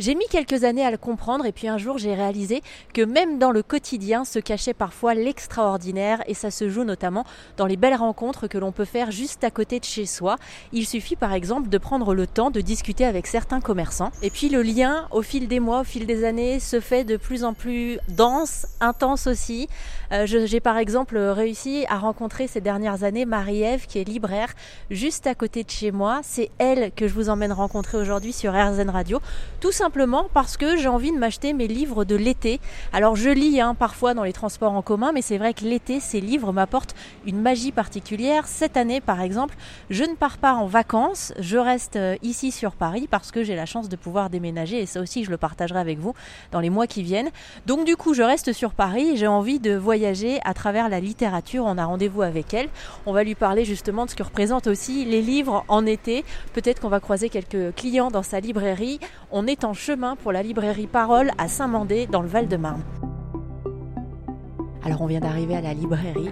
J'ai mis quelques années à le comprendre et puis un jour j'ai réalisé que même dans le quotidien se cachait parfois l'extraordinaire et ça se joue notamment dans les belles rencontres que l'on peut faire juste à côté de chez soi. Il suffit par exemple de prendre le temps de discuter avec certains commerçants et puis le lien au fil des mois, au fil des années se fait de plus en plus dense, intense aussi. Euh, j'ai par exemple réussi à rencontrer ces dernières années Marie-Ève qui est libraire juste à côté de chez moi. C'est elle que je vous emmène rencontrer aujourd'hui sur RZN Radio. Simplement parce que j'ai envie de m'acheter mes livres de l'été. Alors je lis hein, parfois dans les transports en commun, mais c'est vrai que l'été, ces livres m'apportent une magie particulière. Cette année, par exemple, je ne pars pas en vacances, je reste euh, ici sur Paris parce que j'ai la chance de pouvoir déménager et ça aussi je le partagerai avec vous dans les mois qui viennent. Donc du coup, je reste sur Paris et j'ai envie de voyager à travers la littérature. On a rendez-vous avec elle. On va lui parler justement de ce que représentent aussi les livres en été. Peut-être qu'on va croiser quelques clients dans sa librairie. On est en chemin pour la librairie Parole à Saint-Mandé dans le Val-de-Marne. Alors on vient d'arriver à la librairie.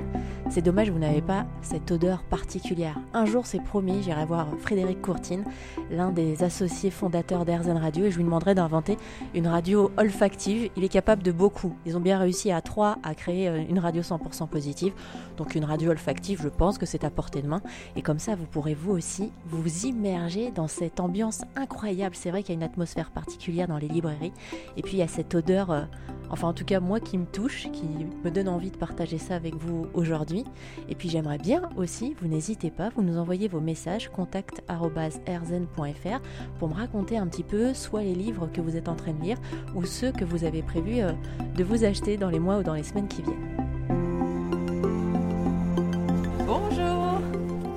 C'est dommage, vous n'avez pas cette odeur particulière. Un jour, c'est promis, j'irai voir Frédéric Courtine, l'un des associés fondateurs d'Airzen Radio, et je lui demanderai d'inventer une radio olfactive. Il est capable de beaucoup. Ils ont bien réussi à trois à créer euh, une radio 100% positive. Donc une radio olfactive, je pense que c'est à portée de main. Et comme ça, vous pourrez vous aussi vous immerger dans cette ambiance incroyable. C'est vrai qu'il y a une atmosphère particulière dans les librairies. Et puis il y a cette odeur, euh, enfin en tout cas moi qui me touche, qui me donne envie de partager ça avec vous aujourd'hui. Et puis j'aimerais bien aussi, vous n'hésitez pas, vous nous envoyez vos messages contact@rzen.fr pour me raconter un petit peu soit les livres que vous êtes en train de lire ou ceux que vous avez prévu euh, de vous acheter dans les mois ou dans les semaines qui viennent.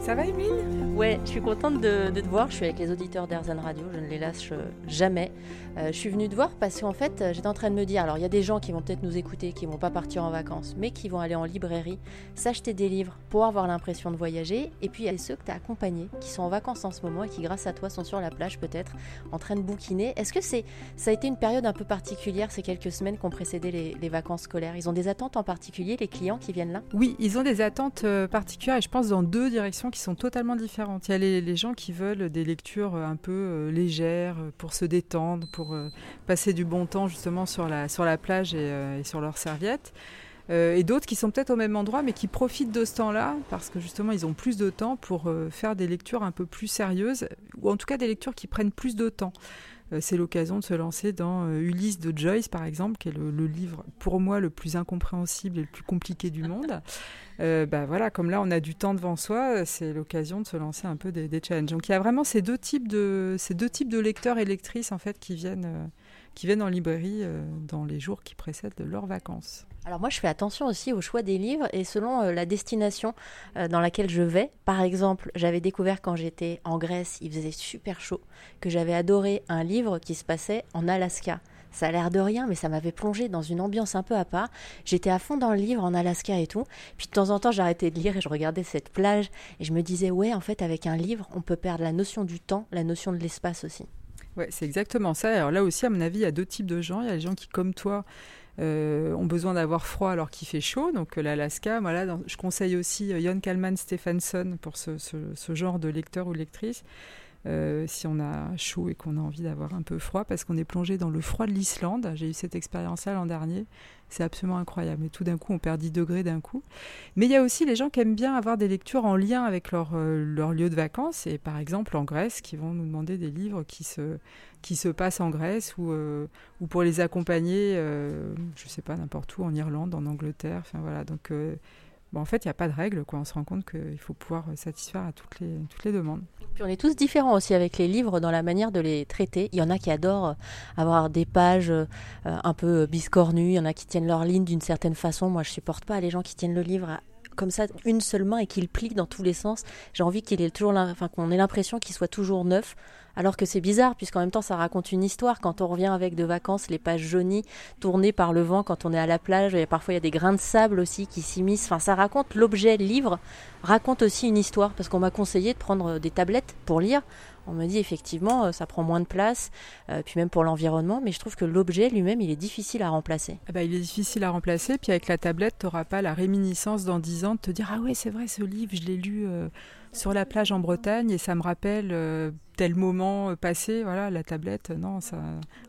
Ça va Emile Ouais, je suis contente de, te voir. Je suis avec les auditeurs d'Airzen Radio, je ne les lâche euh, jamais. Euh, je suis venue te voir parce qu'en fait, euh, j'étais en train de me dire alors il y a des gens qui vont peut-être nous écouter, qui vont pas partir en vacances, mais qui vont aller en librairie, s'acheter des livres pour avoir l'impression de voyager. Et puis il y a ceux que tu as accompagnés, qui sont en vacances en ce moment et qui, grâce à toi, sont sur la plage peut-être, en train de bouquiner. Est-ce que c'est, ça a été une période un peu particulière ces quelques semaines qui ont précédé les, vacances scolaires? Ils ont des attentes en particulier, les clients qui viennent là? Oui, ils ont des attentes particulières et je pense dans deux directions qui sont totalement différentes il y a les, gens qui veulent des lectures un peu euh, légères euh, pour se détendre, pour euh, passer du bon temps justement sur la, sur la plage et, sur leurs serviettes. et d'autres qui sont peut-être au même endroit mais qui profitent de ce temps-là parce que justement ils ont plus de temps pour faire des lectures un peu plus sérieuses ou en tout cas des lectures qui prennent plus de temps. C'est l'occasion de se lancer dans Ulysse de Joyce par exemple qui est le, livre pour moi le plus incompréhensible et le plus compliqué du monde. Euh, bah voilà, comme là on a du temps devant soi, c'est l'occasion de se lancer un peu des, challenges. Donc il y a vraiment ces deux types de, ces deux types de lecteurs et lectrices en fait qui viennent, euh, qui viennent en librairie euh, dans les jours qui précèdent leurs vacances. Alors moi je fais attention aussi au choix des livres et selon la destination dans laquelle je vais. Par exemple, j'avais découvert quand j'étais en Grèce, il faisait super chaud, que j'avais adoré un livre qui se passait en Alaska. Ça a l'air de rien, mais ça m'avait plongé dans une ambiance un peu à part. J'étais à fond dans le livre en Alaska et tout. Puis de temps en temps, j'arrêtais de lire et je regardais cette plage et je me disais, ouais, en fait, avec un livre, on peut perdre la notion du temps, la notion de l'espace aussi. Ouais, c'est exactement ça. Alors là aussi, à mon avis, il y a deux types de gens. Il y a les gens qui, comme toi, euh, ont besoin d'avoir froid alors qu'il fait chaud. Donc euh, l'Alaska, voilà, je conseille aussi euh, Jon Kalman Stephenson pour ce, ce, genre de lecteur ou lectrice. Euh, si on a chaud et qu'on a envie d'avoir un peu froid, parce qu'on est plongé dans le froid de l'Islande. J'ai eu cette expérience-là l'an dernier. C'est absolument incroyable. Et tout d'un coup, on perd 10 degrés d'un coup. Mais il y a aussi les gens qui aiment bien avoir des lectures en lien avec leur, euh, leur lieu de vacances. Et par exemple, en Grèce, qui vont nous demander des livres qui se, qui se passent en Grèce ou, euh, ou pour les accompagner, je ne sais pas, n'importe où, en Irlande, en Angleterre. Enfin voilà. Donc en fait, il n'y a pas de règle. Quoi. On se rend compte qu'il faut pouvoir satisfaire à toutes les, toutes les demandes. Puis on est tous différents aussi avec les livres dans la manière de les traiter. Il y en a qui adorent euh, avoir des pages euh, un peu biscornues. Il y en a qui tiennent leur ligne d'une certaine façon. Moi, je supporte pas les gens qui tiennent le livre comme ça une seule main et qu'il plie dans tous les sens. J'ai envie qu'il ait toujours, enfin qu'on ait l'impression qu'il soit toujours neuf. Alors que c'est bizarre, puisqu'en même temps, ça raconte une histoire. Quand on revient avec de vacances, les pages jaunies, tournées par le vent, quand on est à la plage, et parfois il y a des grains de sable aussi qui s'immiscent. Enfin, ça raconte l'objet, le livre, raconte aussi une histoire, parce qu'on m'a conseillé de prendre des tablettes pour lire. On me dit effectivement, euh, ça prend moins de place, euh, puis même pour l'environnement, mais je trouve que l'objet lui-même, il est difficile à remplacer. Ah bah, il est difficile à remplacer, puis avec la tablette, tu n'auras pas la réminiscence dans 10 ans de te dire Ah ouais, c'est vrai, ce livre, je l'ai lu. Euh, sur la plage en Bretagne et ça me rappelle euh, tel moment euh, passé, voilà, la tablette, non, ça,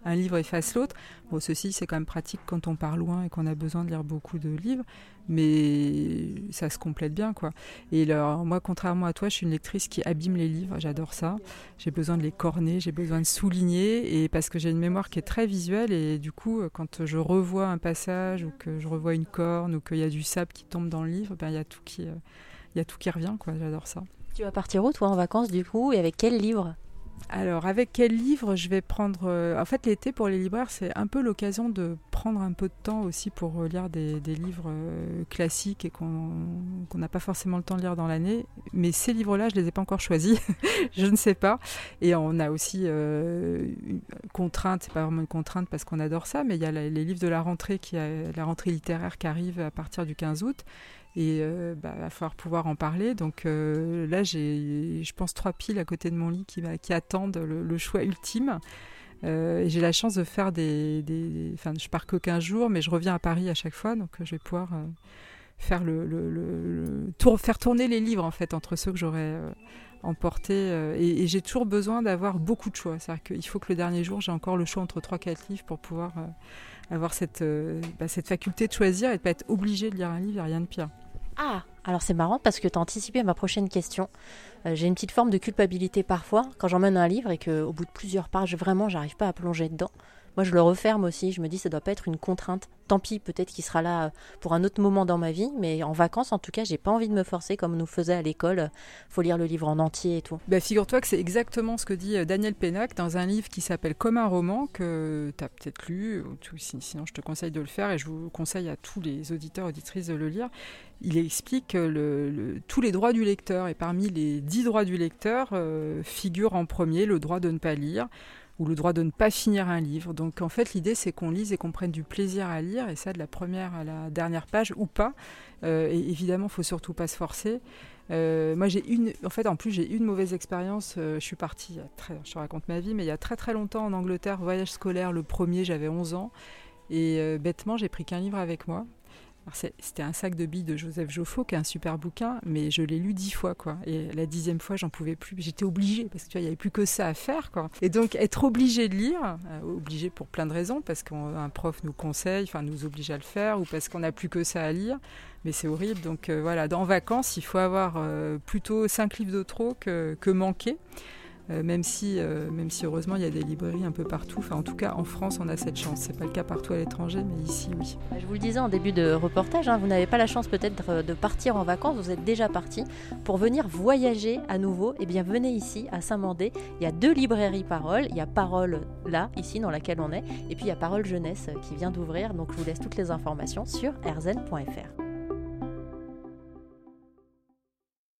un livre efface l'autre. Bon, ceci, c'est quand même pratique quand on part loin et qu'on a besoin de lire beaucoup de livres, mais ça se complète bien, quoi. Et alors, moi, contrairement à toi, je suis une lectrice qui abîme les livres, j'adore ça. J'ai besoin de les corner, j'ai besoin de souligner, et parce que j'ai une mémoire qui est très visuelle, et du coup, quand je revois un passage, ou que je revois une corne, ou qu'il y a du sable qui tombe dans le livre, ben, il y a tout qui il y a tout qui revient, quoi. J'adore ça. Tu vas partir où, toi, en vacances, du coup, et avec quel livre? Alors, avec quel livre je vais prendre euh, En fait, l'été pour les libraires, c'est un peu l'occasion de prendre un peu de temps aussi pour lire des, livres euh, classiques et qu'on n'a pas forcément le temps de lire dans l'année. Mais ces livres-là, je ne les ai pas encore choisis. je ne sais pas. Et on a aussi euh, une contrainte, c'est pas vraiment une contrainte parce qu'on adore ça, mais il y a les livres de la rentrée, qui a, la rentrée littéraire qui arrive à partir du 15 août et euh, bah, va falloir pouvoir en parler. Donc euh, là, j'ai, je pense, trois piles à côté de mon lit qui, attendent le, choix ultime. Euh, j'ai la chance de faire des, Enfin, je pars que 15 jours, mais je reviens à Paris à chaque fois, donc je vais pouvoir euh, faire le, le, faire tourner les livres en fait entre ceux que j'aurais emportés. et, j'ai toujours besoin d'avoir beaucoup de choix. C'est-à-dire qu'il faut que le dernier jour, j'ai encore le choix entre 3-4 livres pour pouvoir avoir cette, bah, cette faculté de choisir et de ne pas être obligé de lire un livre, il n'y a rien de pire. Ah, alors c'est marrant parce que tu as anticipé ma prochaine question. Euh, j'ai une petite forme de culpabilité parfois quand j'emmène un livre et qu'au bout de plusieurs pages, vraiment, j'arrive pas à plonger dedans. Moi, je le referme aussi. Je me dis, ça doit pas être une contrainte. Tant pis, peut-être qu'il sera là euh, pour un autre moment dans ma vie, mais en vacances, en tout cas, j'ai pas envie de me forcer comme nous faisait à l'école. Faut lire le livre en entier et tout. Bah, figure-toi que c'est exactement ce que dit euh, Daniel Pénac dans un livre qui s'appelle Comme un roman que tu as peut-être lu. Sinon, je te conseille de le faire et je vous conseille à tous les auditeurs auditrices de le lire. Il explique le, tous les droits du lecteur et parmi les dix droits du lecteur euh, figure en premier le droit de ne pas lire ou le droit de ne pas finir un livre. Donc en fait l'idée c'est qu'on lise et qu'on prenne du plaisir à lire et ça de la première à la dernière page ou pas. Euh, et évidemment faut surtout pas se forcer. Euh, moi j'ai une, en fait en plus j'ai une mauvaise expérience. Euh, je suis partie, je te raconte ma vie, mais il y a très très longtemps en Angleterre, voyage scolaire, le premier j'avais 11 ans. Et bêtement, j'ai pris qu'un livre avec moi. C'était un sac de billes de Joseph Joffo, qui est un super bouquin, mais je l'ai lu dix fois, quoi. Et la dixième fois, j'en pouvais plus. J'étais obligée, parce qu'il n'y avait plus que ça à faire, quoi. Et donc, être obligé de lire, euh, obligé pour plein de raisons, parce qu'un prof nous conseille, enfin, nous oblige à le faire, ou parce qu'on n'a plus que ça à lire, mais c'est horrible. Donc, euh, voilà, dans vacances, il faut avoir euh, plutôt cinq livres de trop que, que manquer. Euh, même, si, euh, même si heureusement il y a des librairies un peu partout. En tout cas, en France, on a cette chance. C'est pas le cas partout à l'étranger, mais ici, oui. Je vous le disais en début de reportage, hein, vous n'avez pas la chance peut-être de partir en vacances. Vous êtes déjà parti pour venir voyager à nouveau. Eh bien, venez ici à Saint-Mandé. Il y a deux librairies Parole. Il y a Parole là, ici, dans laquelle on est, et puis il y a Parole Jeunesse qui vient d'ouvrir. Donc, je vous laisse toutes les informations sur rzn.fr.